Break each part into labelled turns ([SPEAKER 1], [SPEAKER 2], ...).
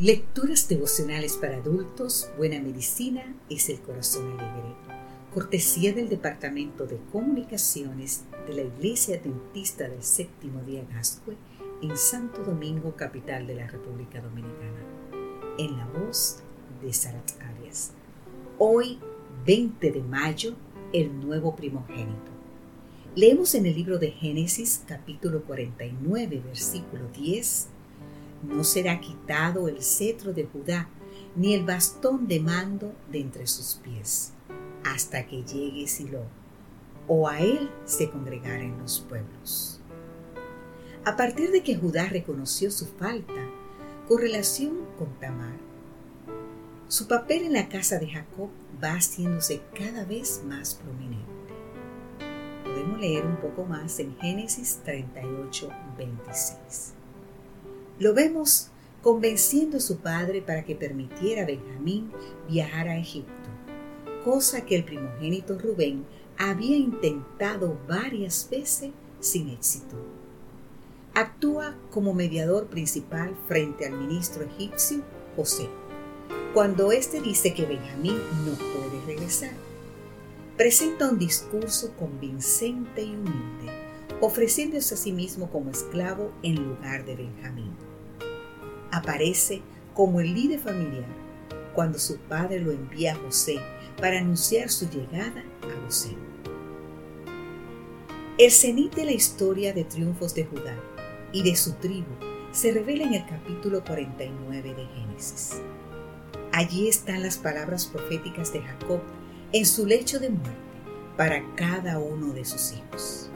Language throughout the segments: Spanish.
[SPEAKER 1] Lecturas devocionales para adultos, Buena Medicina es el Corazón Alegre. Cortesía del Departamento de Comunicaciones de la Iglesia Dentista del Séptimo Día Gascue en Santo Domingo, capital de la República Dominicana. En la voz de Sarat Arias. Hoy, 20 de mayo, el nuevo primogénito. Leemos en el libro de Génesis capítulo 49, versículo 10 no será quitado el cetro de Judá, ni el bastón de mando de entre sus pies, hasta que llegue Silo, o a él se congregaren los pueblos. A partir de que Judá reconoció su falta con relación con Tamar, su papel en la casa de Jacob va haciéndose cada vez más prominente. Podemos leer un poco más en Génesis 38, 26. Lo vemos convenciendo a su padre para que permitiera a Benjamín viajar a Egipto, cosa que el primogénito Rubén había intentado varias veces sin éxito. Actúa como mediador principal frente al ministro egipcio José, cuando éste dice que Benjamín no puede regresar. Presenta un discurso convincente y humilde, ofreciéndose a sí mismo como esclavo en lugar de Benjamín aparece como el líder familiar cuando su padre lo envía a José para anunciar su llegada a José. El cenit de la historia de triunfos de Judá y de su tribu se revela en el capítulo 49 de Génesis. Allí están las palabras proféticas de Jacob en su lecho de muerte para cada uno de sus hijos.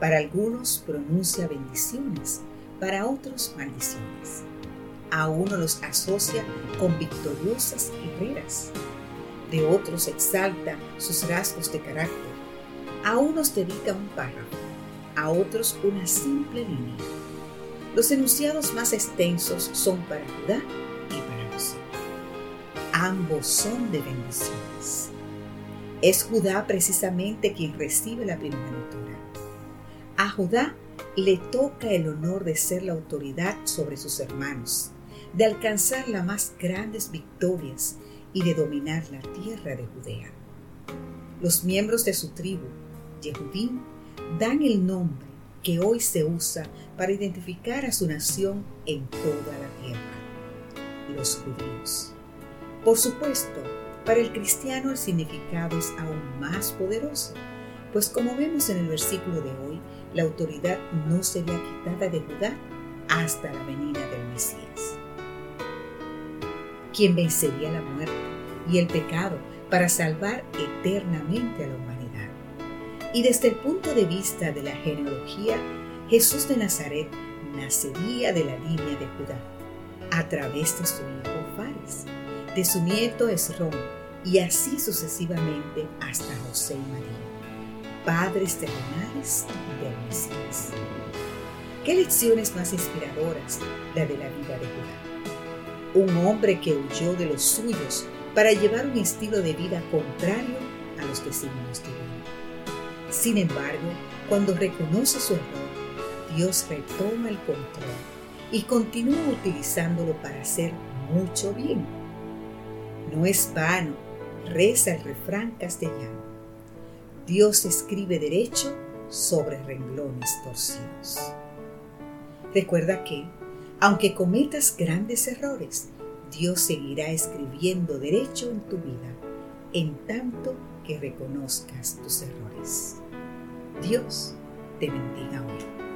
[SPEAKER 1] Para algunos pronuncia bendiciones, para otros maldiciones a uno los asocia con victoriosas guerreras, de otros exalta sus rasgos de carácter, a unos dedica un párrafo, a otros una simple línea. Los enunciados más extensos son para Judá y para José. Ambos son de bendiciones. Es Judá precisamente quien recibe la primogenitura. A Judá le toca el honor de ser la autoridad sobre sus hermanos de alcanzar las más grandes victorias y de dominar la tierra de Judea. Los miembros de su tribu, Yehudim, dan el nombre que hoy se usa para identificar a su nación en toda la tierra, los judíos. Por supuesto, para el cristiano el significado es aún más poderoso, pues como vemos en el versículo de hoy, la autoridad no sería quitada de Judá hasta la venida del Mesías quien vencería la muerte y el pecado para salvar eternamente a la humanidad. Y desde el punto de vista de la genealogía, Jesús de Nazaret nacería de la línea de Judá, a través de su hijo Fares, de su nieto Esrón, y así sucesivamente hasta José y María, padres terrenales del Mesías. ¿Qué lecciones más inspiradoras la de la vida de Judá? Un hombre que huyó de los suyos para llevar un estilo de vida contrario a los designios divinos. Sin embargo, cuando reconoce su error, Dios retoma el control y continúa utilizándolo para hacer mucho bien. No es vano, reza el refrán castellano. Dios escribe derecho sobre renglones torcidos. Recuerda que aunque cometas grandes errores, Dios seguirá escribiendo derecho en tu vida en tanto que reconozcas tus errores. Dios te bendiga hoy.